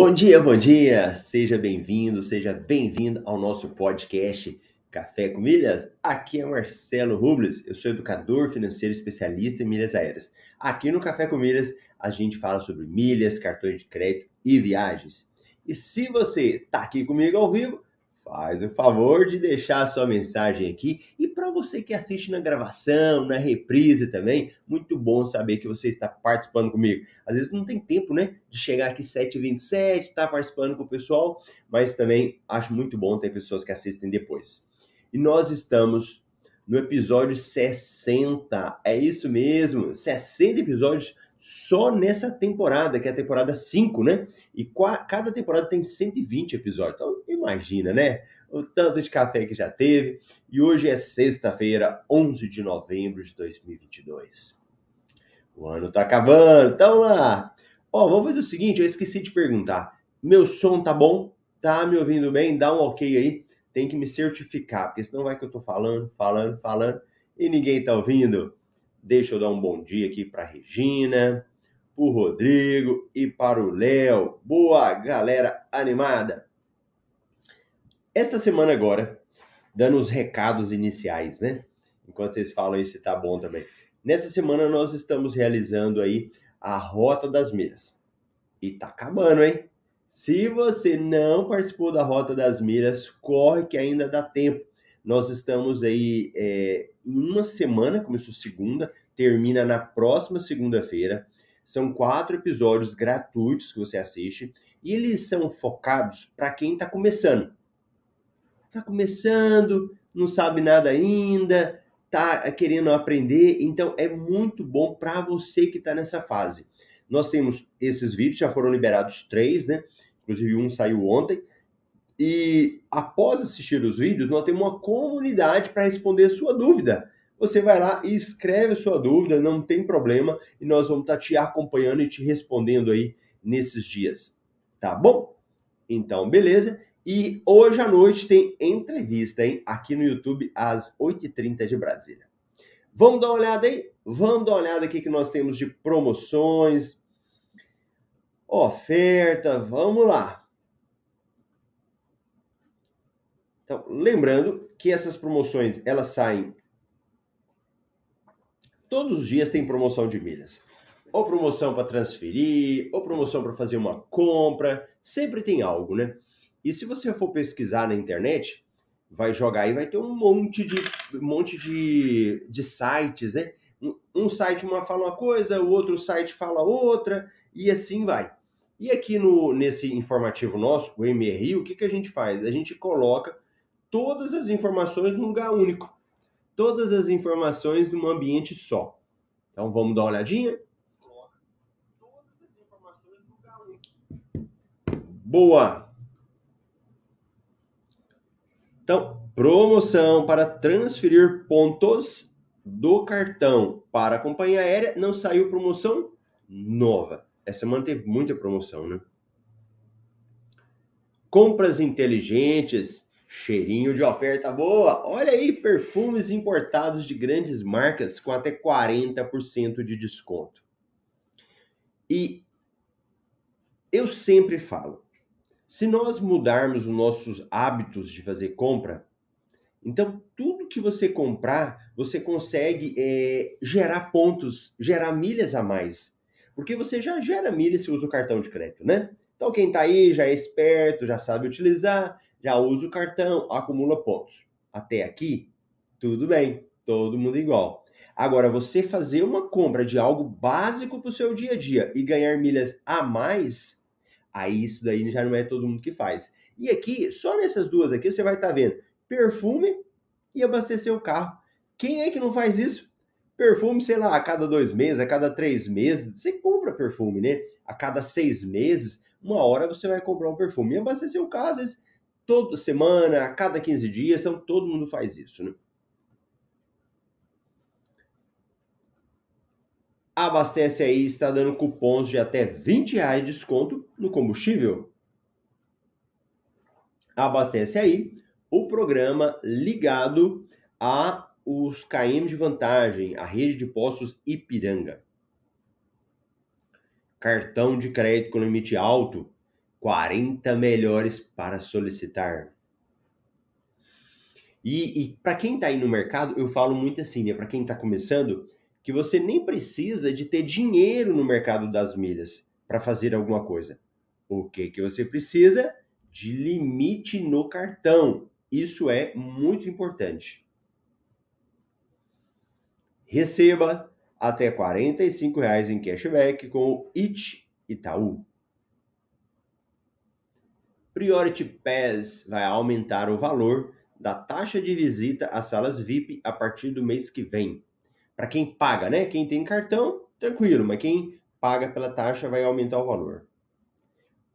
Bom dia, bom dia! Seja bem-vindo, seja bem-vindo ao nosso podcast Café com Milhas. Aqui é Marcelo Rubles, eu sou educador financeiro especialista em milhas aéreas. Aqui no Café com Milhas a gente fala sobre milhas, cartões de crédito e viagens. E se você está aqui comigo ao vivo, faz o favor de deixar a sua mensagem aqui. E para você que assiste na gravação, na reprise também, muito bom saber que você está participando comigo. Às vezes não tem tempo, né, de chegar aqui 7h27, estar tá participando com o pessoal, mas também acho muito bom ter pessoas que assistem depois. E nós estamos no episódio 60, é isso mesmo, 60 episódios só nessa temporada, que é a temporada 5, né? E cada temporada tem 120 episódios. Então, imagina, né? O tanto de café que já teve. E hoje é sexta-feira, 11 de novembro de 2022. O ano tá acabando, então lá. Ó, vamos fazer o seguinte, eu esqueci de perguntar. Meu som tá bom? Tá me ouvindo bem? Dá um ok aí. Tem que me certificar, porque senão vai que eu tô falando, falando, falando e ninguém tá ouvindo. Deixa eu dar um bom dia aqui para Regina, para o Rodrigo e para o Léo. Boa, galera animada! Esta semana agora, dando os recados iniciais, né? Enquanto vocês falam se tá bom também. Nessa semana nós estamos realizando aí a Rota das Milhas. E tá acabando, hein? Se você não participou da Rota das Milhas, corre que ainda dá tempo. Nós estamos aí é, em uma semana, começou segunda, termina na próxima segunda-feira. São quatro episódios gratuitos que você assiste e eles são focados para quem está começando. Está começando, não sabe nada ainda, está querendo aprender, então é muito bom para você que está nessa fase. Nós temos esses vídeos, já foram liberados três, né? Inclusive um saiu ontem. E após assistir os vídeos, nós temos uma comunidade para responder a sua dúvida. Você vai lá e escreve a sua dúvida, não tem problema, e nós vamos estar tá te acompanhando e te respondendo aí nesses dias. Tá bom? Então, beleza. E hoje à noite tem entrevista, hein? Aqui no YouTube, às 8h30 de Brasília. Vamos dar uma olhada aí? Vamos dar uma olhada aqui que nós temos de promoções, oferta, vamos lá. Então, lembrando que essas promoções elas saem todos os dias tem promoção de milhas. Ou promoção para transferir, ou promoção para fazer uma compra, sempre tem algo, né? E se você for pesquisar na internet, vai jogar e vai ter um monte de um monte de, de sites, né? Um, um site uma fala uma coisa, o outro site fala outra, e assim vai. E aqui no nesse informativo nosso, o MRI, o que, que a gente faz? A gente coloca todas as informações num lugar único. Todas as informações num ambiente só. Então vamos dar uma olhadinha. Boa! Então, promoção para transferir pontos do cartão para a companhia aérea. Não saiu promoção nova. Essa semana teve muita promoção, né? Compras inteligentes Cheirinho de oferta boa. Olha aí, perfumes importados de grandes marcas com até 40% de desconto. E eu sempre falo, se nós mudarmos os nossos hábitos de fazer compra, então tudo que você comprar, você consegue é, gerar pontos, gerar milhas a mais. Porque você já gera milhas se usa o cartão de crédito, né? Então quem está aí já é esperto, já sabe utilizar, já usa o cartão, acumula pontos. Até aqui, tudo bem, todo mundo igual. Agora, você fazer uma compra de algo básico para o seu dia a dia e ganhar milhas a mais, aí isso daí já não é todo mundo que faz. E aqui, só nessas duas aqui, você vai estar tá vendo perfume e abastecer o carro. Quem é que não faz isso? Perfume, sei lá, a cada dois meses, a cada três meses, você compra perfume, né? A cada seis meses, uma hora você vai comprar um perfume. E abastecer o carro, às vezes, toda semana, a cada 15 dias, então todo mundo faz isso, né? Abastece aí, está dando cupons de até 20 reais de desconto no combustível. Abastece aí o programa ligado a os KM de vantagem, a rede de postos Ipiranga. Cartão de crédito com limite alto, 40 melhores para solicitar. E, e para quem está aí no mercado, eu falo muito assim, né? Para quem está começando, que você nem precisa de ter dinheiro no mercado das milhas para fazer alguma coisa. O que que você precisa? De limite no cartão. Isso é muito importante. Receba até 45 reais em cashback com o IT Itaú. Priority Pass vai aumentar o valor da taxa de visita às salas VIP a partir do mês que vem para quem paga, né? Quem tem cartão, tranquilo, mas quem paga pela taxa vai aumentar o valor.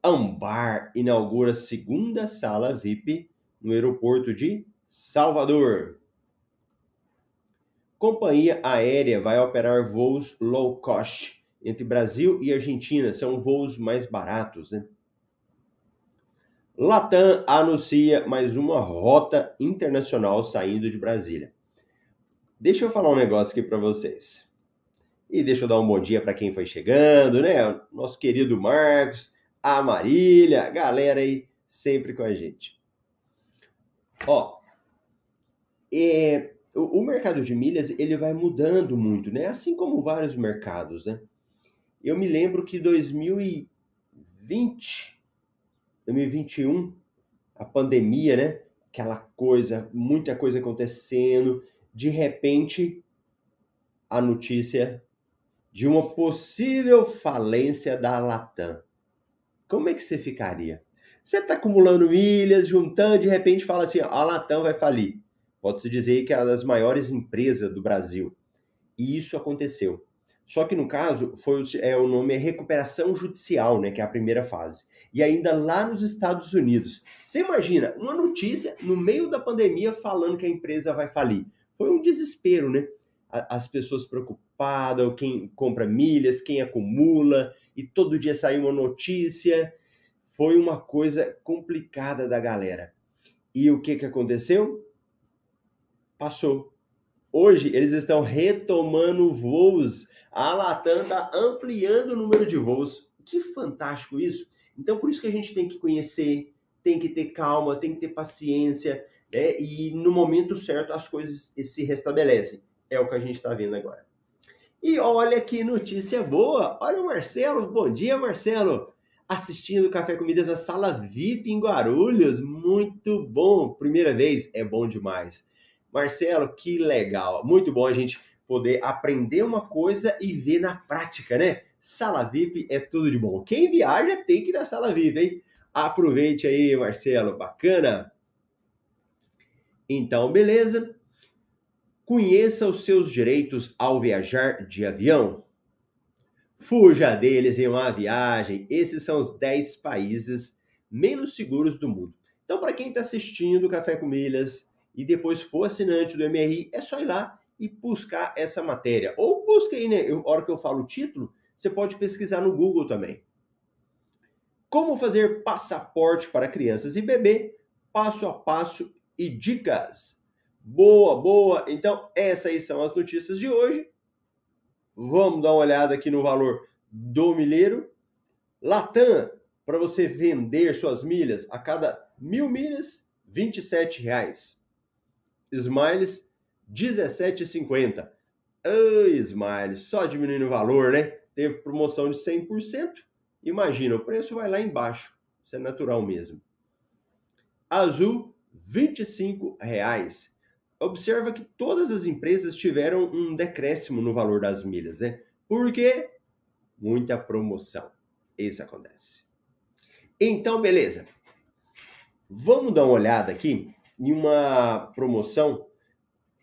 Ambar inaugura segunda sala VIP no aeroporto de Salvador. Companhia aérea vai operar voos low cost entre Brasil e Argentina, são voos mais baratos, né? Latam anuncia mais uma rota internacional saindo de Brasília. Deixa eu falar um negócio aqui para vocês. E deixa eu dar um bom dia para quem foi chegando, né? Nosso querido Marcos, a Marília, galera aí sempre com a gente. Ó, é, o, o mercado de milhas ele vai mudando muito, né? Assim como vários mercados, né? Eu me lembro que 2020, 2021, a pandemia, né? Aquela coisa, muita coisa acontecendo, de repente, a notícia de uma possível falência da Latam. Como é que você ficaria? Você está acumulando milhas, juntando, de repente fala assim: a Latam vai falir. Pode-se dizer que é uma das maiores empresas do Brasil. E isso aconteceu. Só que no caso, foi, é, o nome é recuperação judicial, né, que é a primeira fase. E ainda lá nos Estados Unidos. Você imagina uma notícia no meio da pandemia falando que a empresa vai falir foi um desespero, né? As pessoas preocupadas, quem compra milhas, quem acumula, e todo dia saiu uma notícia. Foi uma coisa complicada da galera. E o que, que aconteceu? Passou. Hoje eles estão retomando voos. A Latam está ampliando o número de voos. Que fantástico isso! Então, por isso que a gente tem que conhecer, tem que ter calma, tem que ter paciência, né? e no momento certo as coisas se restabelecem. É o que a gente está vendo agora. E olha que notícia boa! Olha o Marcelo, bom dia Marcelo! Assistindo Café Comidas na sala VIP em Guarulhos, muito bom! Primeira vez, é bom demais. Marcelo, que legal! Muito bom a gente poder aprender uma coisa e ver na prática, né? Sala VIP é tudo de bom. Quem viaja tem que ir na sala VIP, hein? Aproveite aí, Marcelo, bacana! Então, beleza. Conheça os seus direitos ao viajar de avião. Fuja deles em uma viagem. Esses são os 10 países menos seguros do mundo. Então, para quem está assistindo Café com Milhas e depois for assinante do MRI, é só ir lá e buscar essa matéria. Ou busca aí, né? A hora que eu falo o título, você pode pesquisar no Google também. Como fazer passaporte para crianças e bebê, passo a passo e dicas. Boa, boa. Então, essas aí são as notícias de hoje. Vamos dar uma olhada aqui no valor do milheiro. Latam, para você vender suas milhas, a cada mil milhas, R$ 27,00. Smiles, 17,50. Ai, Smiles, só diminuindo o valor, né? Teve promoção de 100%. Imagina, o preço vai lá embaixo. Isso é natural mesmo. Azul, R$ 25,00. Observa que todas as empresas tiveram um decréscimo no valor das milhas, né? Por quê? Muita promoção. Isso acontece. Então, beleza. Vamos dar uma olhada aqui em uma promoção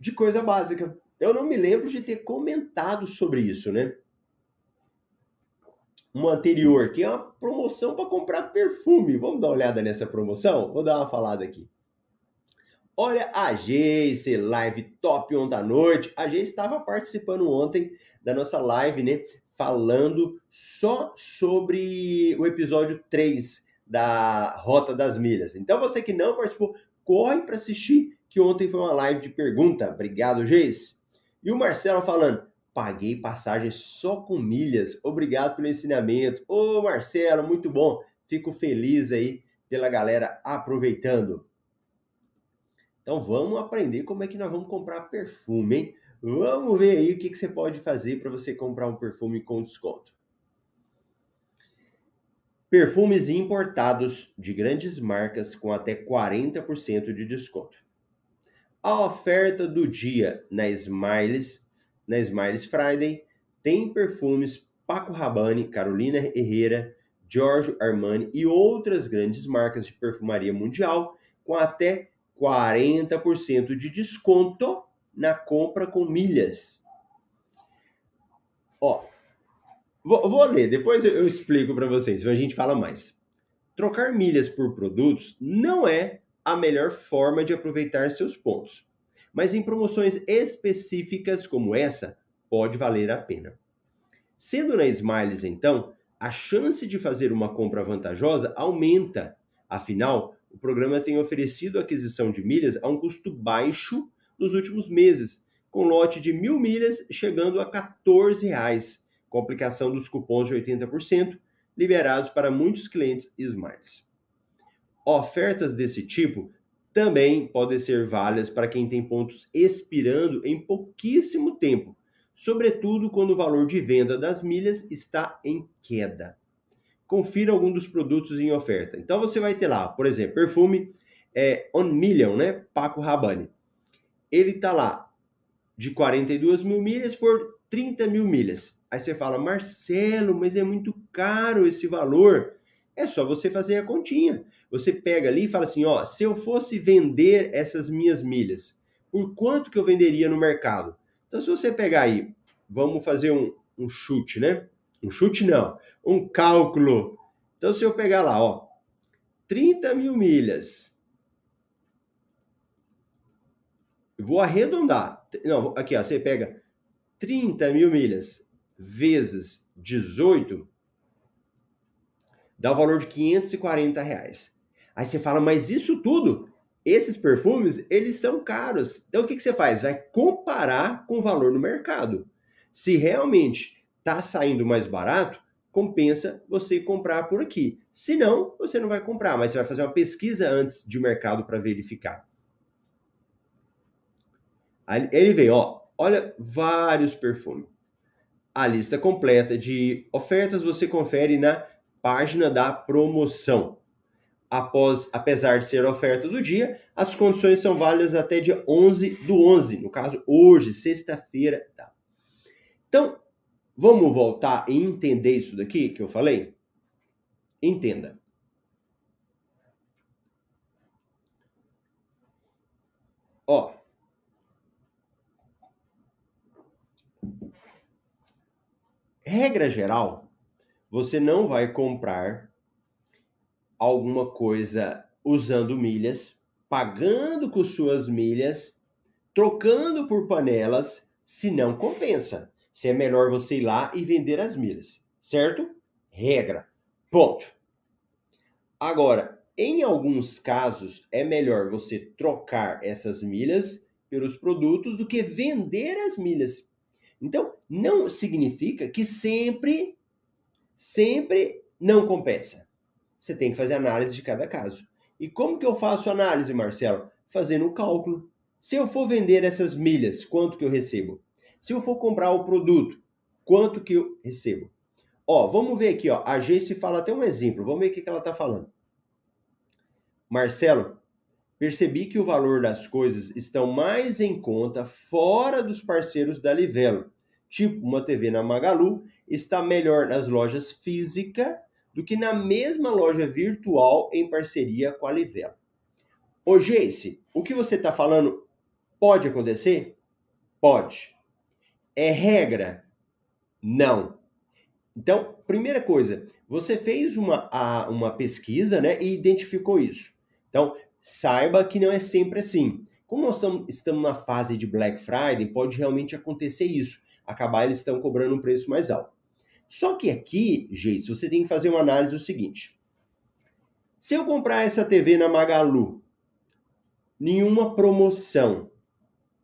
de coisa básica. Eu não me lembro de ter comentado sobre isso, né? Uma anterior, que é uma promoção para comprar perfume. Vamos dar uma olhada nessa promoção? Vou dar uma falada aqui. Olha, a Geice, live top ontem à noite. A Geice estava participando ontem da nossa live, né? Falando só sobre o episódio 3 da Rota das Milhas. Então, você que não participou, corre para assistir, que ontem foi uma live de pergunta. Obrigado, Geice. E o Marcelo falando, paguei passagem só com milhas. Obrigado pelo ensinamento. Ô, Marcelo, muito bom. Fico feliz aí pela galera aproveitando. Então vamos aprender como é que nós vamos comprar perfume, hein? Vamos ver aí o que, que você pode fazer para você comprar um perfume com desconto. Perfumes importados de grandes marcas com até 40% de desconto. A oferta do dia na Smiles, na Smiles Friday tem perfumes Paco Rabanne, Carolina Herrera, Giorgio Armani e outras grandes marcas de perfumaria mundial com até 40% de desconto na compra com milhas. Ó, vou, vou ler, depois eu, eu explico para vocês, a gente fala mais. Trocar milhas por produtos não é a melhor forma de aproveitar seus pontos. Mas em promoções específicas como essa, pode valer a pena. Sendo na Smiles, então, a chance de fazer uma compra vantajosa aumenta. Afinal, o programa tem oferecido a aquisição de milhas a um custo baixo nos últimos meses, com lote de mil milhas chegando a 14 reais, com aplicação dos cupons de 80%, liberados para muitos clientes Smiles. Ofertas desse tipo também podem ser válidas para quem tem pontos expirando em pouquíssimo tempo, sobretudo quando o valor de venda das milhas está em queda. Confira algum dos produtos em oferta. Então você vai ter lá, por exemplo, perfume é, On Million, né? Paco Rabanne. Ele está lá de 42 mil milhas por 30 mil milhas. Aí você fala, Marcelo, mas é muito caro esse valor. É só você fazer a continha. Você pega ali e fala assim, ó, se eu fosse vender essas minhas milhas, por quanto que eu venderia no mercado? Então, se você pegar aí, vamos fazer um, um chute, né? Um chute não, um cálculo. Então, se eu pegar lá, ó, 30 mil milhas, vou arredondar. Não, aqui, ó, você pega 30 mil milhas vezes 18, dá o valor de 540 reais. Aí você fala, mas isso tudo, esses perfumes, eles são caros. Então o que, que você faz? Vai comparar com o valor no mercado. Se realmente está saindo mais barato, compensa você comprar por aqui. Se não, você não vai comprar, mas você vai fazer uma pesquisa antes de mercado para verificar. Aí ele vem, ó, olha vários perfumes. A lista completa de ofertas você confere na página da promoção após, apesar de ser oferta do dia, as condições são válidas até dia 11 do 11, no caso hoje, sexta-feira. Tá? Então, vamos voltar e entender isso daqui que eu falei? Entenda. Ó. Regra geral, você não vai comprar alguma coisa usando milhas, pagando com suas milhas, trocando por panelas, se não compensa. Se é melhor você ir lá e vender as milhas, certo? Regra. Ponto. Agora, em alguns casos, é melhor você trocar essas milhas pelos produtos do que vender as milhas. Então, não significa que sempre, sempre não compensa você tem que fazer análise de cada caso. E como que eu faço análise, Marcelo? Fazendo um cálculo. Se eu for vender essas milhas, quanto que eu recebo? Se eu for comprar o produto, quanto que eu recebo? Ó, vamos ver aqui, ó. A Geice fala até um exemplo. Vamos ver o que, que ela está falando. Marcelo, percebi que o valor das coisas estão mais em conta fora dos parceiros da Livelo. Tipo, uma TV na Magalu está melhor nas lojas físicas do que na mesma loja virtual em parceria com a Livelo. Ô, Jace, o que você está falando pode acontecer? Pode. É regra? Não. Então, primeira coisa, você fez uma, a, uma pesquisa né, e identificou isso. Então, saiba que não é sempre assim. Como nós estamos, estamos na fase de Black Friday, pode realmente acontecer isso. Acabar eles estão cobrando um preço mais alto. Só que aqui, gente, você tem que fazer uma análise do seguinte. Se eu comprar essa TV na Magalu, nenhuma promoção,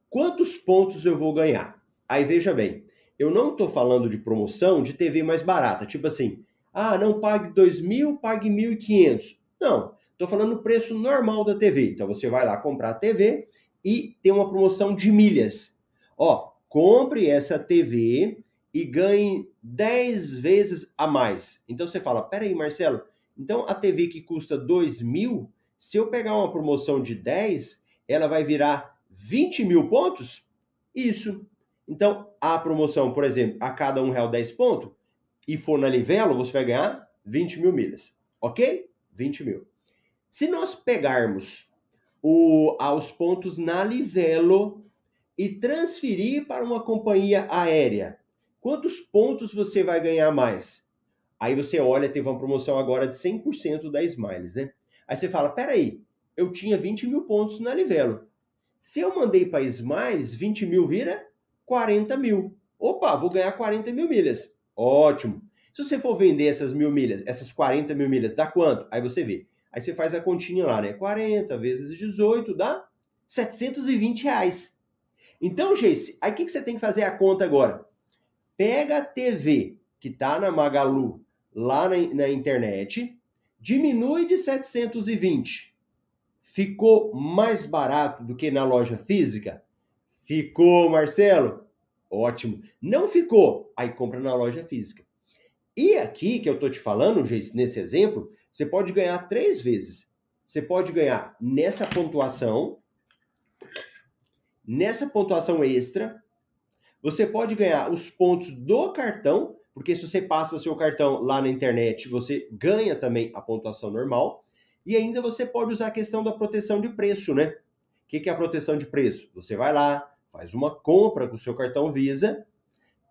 quantos pontos eu vou ganhar? Aí veja bem, eu não estou falando de promoção de TV mais barata, tipo assim, ah, não pague 2.000, pague 1.500. Não, estou falando o preço normal da TV. Então você vai lá comprar a TV e tem uma promoção de milhas. Ó, compre essa TV e ganhe 10 vezes a mais. Então você fala, peraí, Marcelo, então a TV que custa 2 mil, se eu pegar uma promoção de 10, ela vai virar 20 mil pontos? Isso. Então, a promoção, por exemplo, a cada um real 10 pontos, e for na Livelo, você vai ganhar 20 mil milhas. Ok? 20 mil. Se nós pegarmos o, aos pontos na Livelo e transferir para uma companhia aérea, quantos pontos você vai ganhar mais? Aí você olha, teve uma promoção agora de 100% da Smiles, né? Aí você fala, peraí, eu tinha 20 mil pontos na Livelo. Se eu mandei para Smiles, 20 mil vira 40 mil. Opa, vou ganhar 40 mil milhas. Ótimo. Se você for vender essas mil milhas, essas 40 mil milhas, dá quanto? Aí você vê. Aí você faz a continha lá, né? 40 vezes 18 dá 720 reais. Então, gente, aí o que, que você tem que fazer a conta agora? Pega a TV que tá na Magalu lá na, na internet, diminui de 720. Ficou mais barato do que na loja física? Ficou, Marcelo? Ótimo. Não ficou? Aí compra na loja física. E aqui que eu tô te falando, nesse exemplo, você pode ganhar três vezes. Você pode ganhar nessa pontuação, nessa pontuação extra, você pode ganhar os pontos do cartão, porque se você passa seu cartão lá na internet, você ganha também a pontuação normal. E ainda você pode usar a questão da proteção de preço, né? O que é a proteção de preço? Você vai lá, faz uma compra com o seu cartão Visa,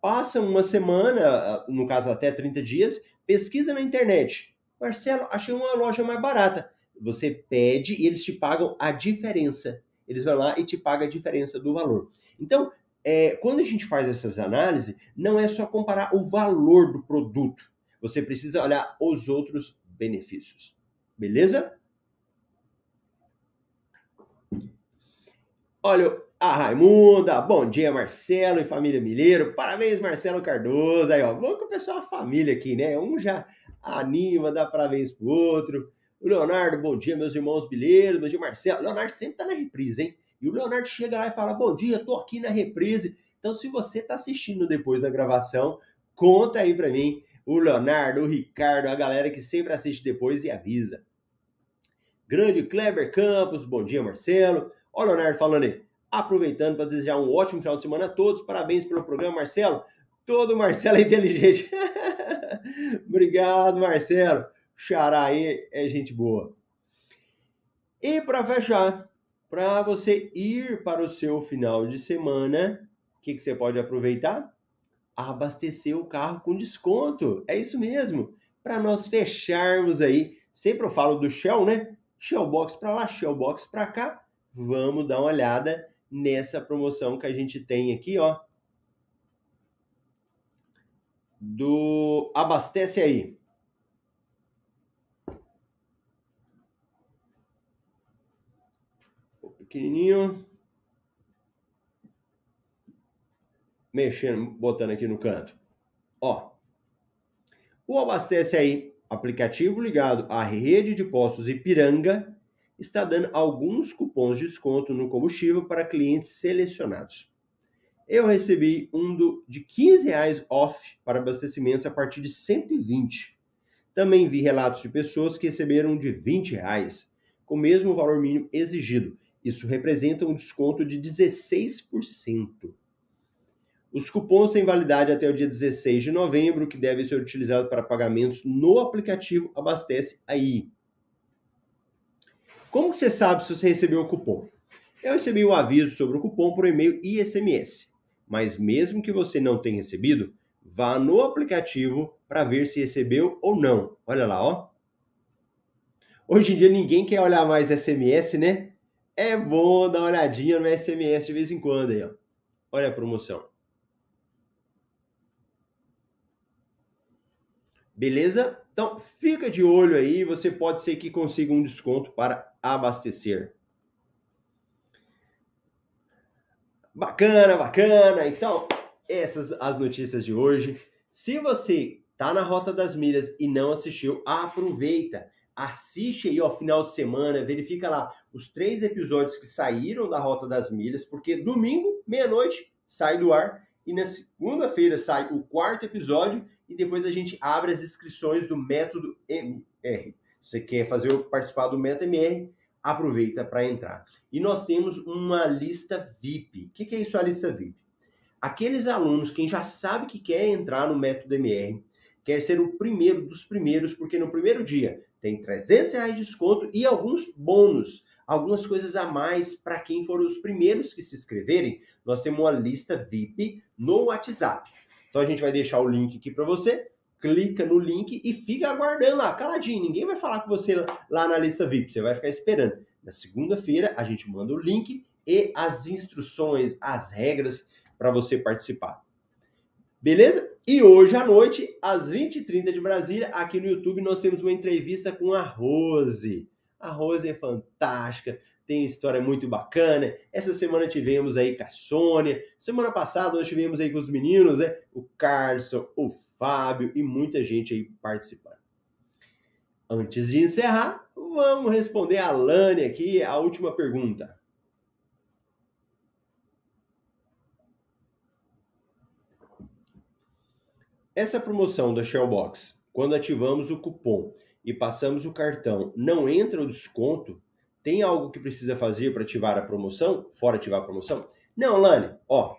passa uma semana, no caso até 30 dias, pesquisa na internet. Marcelo, achei uma loja mais barata. Você pede e eles te pagam a diferença. Eles vão lá e te pagam a diferença do valor. Então, é, quando a gente faz essas análises, não é só comparar o valor do produto. Você precisa olhar os outros benefícios. Beleza? Olha, a Raimunda, bom dia Marcelo e família Mineiro, parabéns Marcelo Cardoso, aí ó, vamos pessoal, a família aqui, né, um já anima, dá parabéns pro outro, o Leonardo, bom dia meus irmãos Mileiros, bom dia Marcelo, o Leonardo sempre tá na reprise, hein, e o Leonardo chega lá e fala, bom dia, tô aqui na reprise, então se você tá assistindo depois da gravação, conta aí pra mim, o Leonardo, o Ricardo, a galera que sempre assiste depois e avisa. Grande Kleber Campos, bom dia Marcelo, ó o Leonardo falando aí, Aproveitando para desejar um ótimo final de semana a todos. Parabéns pelo programa, Marcelo. Todo Marcelo é inteligente. Obrigado, Marcelo. Xará aí é gente boa. E para fechar, para você ir para o seu final de semana, o que, que você pode aproveitar? Abastecer o carro com desconto. É isso mesmo. Para nós fecharmos aí, sempre eu falo do Shell, né? Shell Box para lá, Shell Box para cá. Vamos dar uma olhada nessa promoção que a gente tem aqui, ó. Do Abastece aí. Pequenininho. Mexendo, botando aqui no canto. Ó. O Abastece aí, aplicativo ligado à rede de postos Ipiranga, está dando alguns cupons de desconto no combustível para clientes selecionados. Eu recebi um do, de 15 reais off para abastecimentos a partir de 120. Também vi relatos de pessoas que receberam de 20 reais. com o mesmo valor mínimo exigido. Isso representa um desconto de 16%. Os cupons têm validade até o dia 16 de novembro, que devem ser utilizados para pagamentos no aplicativo Abastece Aí. Como você sabe se você recebeu o cupom? Eu recebi o um aviso sobre o cupom por e-mail e SMS. Mas mesmo que você não tenha recebido, vá no aplicativo para ver se recebeu ou não. Olha lá, ó. Hoje em dia ninguém quer olhar mais SMS, né? É bom dar uma olhadinha no SMS de vez em quando aí, ó. Olha a promoção. Beleza? Então, fica de olho aí, você pode ser que consiga um desconto para abastecer. Bacana, bacana. Então, essas as notícias de hoje. Se você tá na Rota das Milhas e não assistiu, aproveita. Assiste aí ao final de semana, verifica lá os três episódios que saíram da Rota das Milhas, porque domingo, meia-noite, sai do ar e na segunda-feira sai o quarto episódio e depois a gente abre as inscrições do método MR. Você quer fazer participar do método MR? Aproveita para entrar. E nós temos uma lista VIP. O que é isso a lista VIP? Aqueles alunos quem já sabe que quer entrar no método MR, quer ser o primeiro dos primeiros, porque no primeiro dia tem 300 reais de desconto e alguns bônus algumas coisas a mais para quem foram os primeiros que se inscreverem. Nós temos uma lista VIP no WhatsApp. Então a gente vai deixar o link aqui para você. Clica no link e fica aguardando lá, caladinho. Ninguém vai falar com você lá na lista VIP. Você vai ficar esperando. Na segunda-feira a gente manda o link e as instruções, as regras para você participar. Beleza? E hoje à noite, às 20h30 de Brasília, aqui no YouTube, nós temos uma entrevista com a Rose. A Rose é fantástica, tem história muito bacana. Essa semana tivemos aí com a Sônia. Semana passada nós tivemos aí com os meninos, né? O Carson, o Fábio e muita gente aí participando. Antes de encerrar, vamos responder a Lani aqui a última pergunta. Essa promoção da Shellbox, quando ativamos o cupom e passamos o cartão, não entra o desconto, tem algo que precisa fazer para ativar a promoção? Fora ativar a promoção? Não, Lani, ó.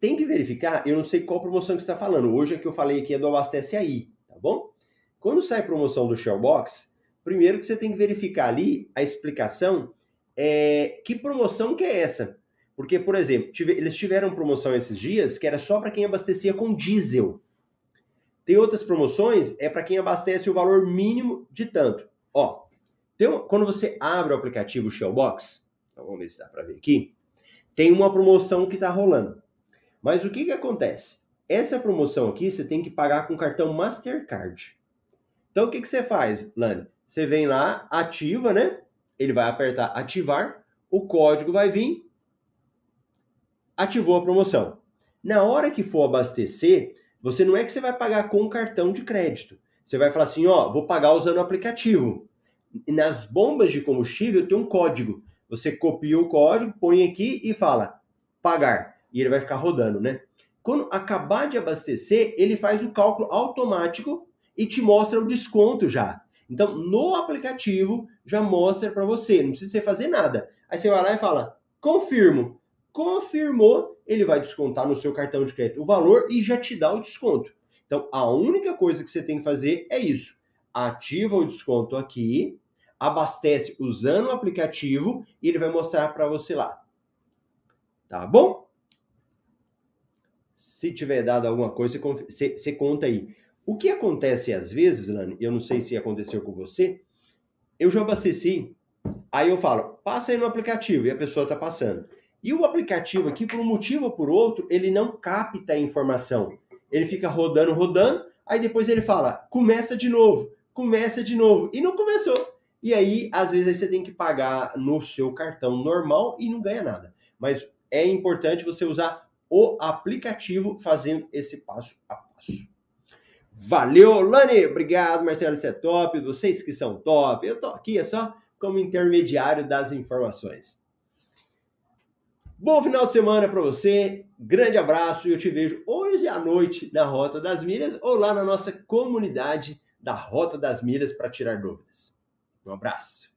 Tem que verificar, eu não sei qual promoção que você está falando. Hoje a que eu falei aqui é do Abastece Aí, tá bom? Quando sai promoção do Shellbox, primeiro que você tem que verificar ali a explicação é que promoção que é essa. Porque, por exemplo, eles tiveram promoção esses dias que era só para quem abastecia com diesel. Tem outras promoções, é para quem abastece o valor mínimo de tanto. Ó, uma, quando você abre o aplicativo Shellbox, então vamos ver se dá para ver aqui, tem uma promoção que está rolando. Mas o que, que acontece? Essa promoção aqui você tem que pagar com cartão Mastercard. Então o que, que você faz, Lani? Você vem lá, ativa, né? Ele vai apertar ativar, o código vai vir, ativou a promoção. Na hora que for abastecer, você não é que você vai pagar com cartão de crédito. Você vai falar assim, ó, vou pagar usando o aplicativo. Nas bombas de combustível tem um código. Você copia o código, põe aqui e fala pagar. E ele vai ficar rodando, né? Quando acabar de abastecer, ele faz o cálculo automático e te mostra o desconto já. Então, no aplicativo já mostra para você, não precisa você fazer nada. Aí você vai lá e fala: "Confirmo". Confirmou, ele vai descontar no seu cartão de crédito o valor e já te dá o desconto. Então, a única coisa que você tem que fazer é isso. Ativa o desconto aqui, abastece usando o aplicativo e ele vai mostrar para você lá. Tá bom? Se tiver dado alguma coisa, você, conta aí. O que acontece às vezes, Lani, eu não sei se aconteceu com você, eu já abasteci, aí eu falo, passa aí no aplicativo e a pessoa está passando. E o aplicativo aqui, por um motivo ou por outro, ele não capta a informação. Ele fica rodando, rodando, aí depois ele fala, começa de novo, começa de novo. E não começou. E aí, às vezes, você tem que pagar no seu cartão normal e não ganha nada. Mas é importante você usar o aplicativo fazendo esse passo a passo. Valeu, Lani! Obrigado, Marcelo, você é top. Vocês que são top. Eu tô aqui é só como intermediário das informações. Bom final de semana para você, grande abraço e eu te vejo hoje à noite na Rota das Milhas ou lá na nossa comunidade da Rota das Milhas para tirar dúvidas. Um abraço.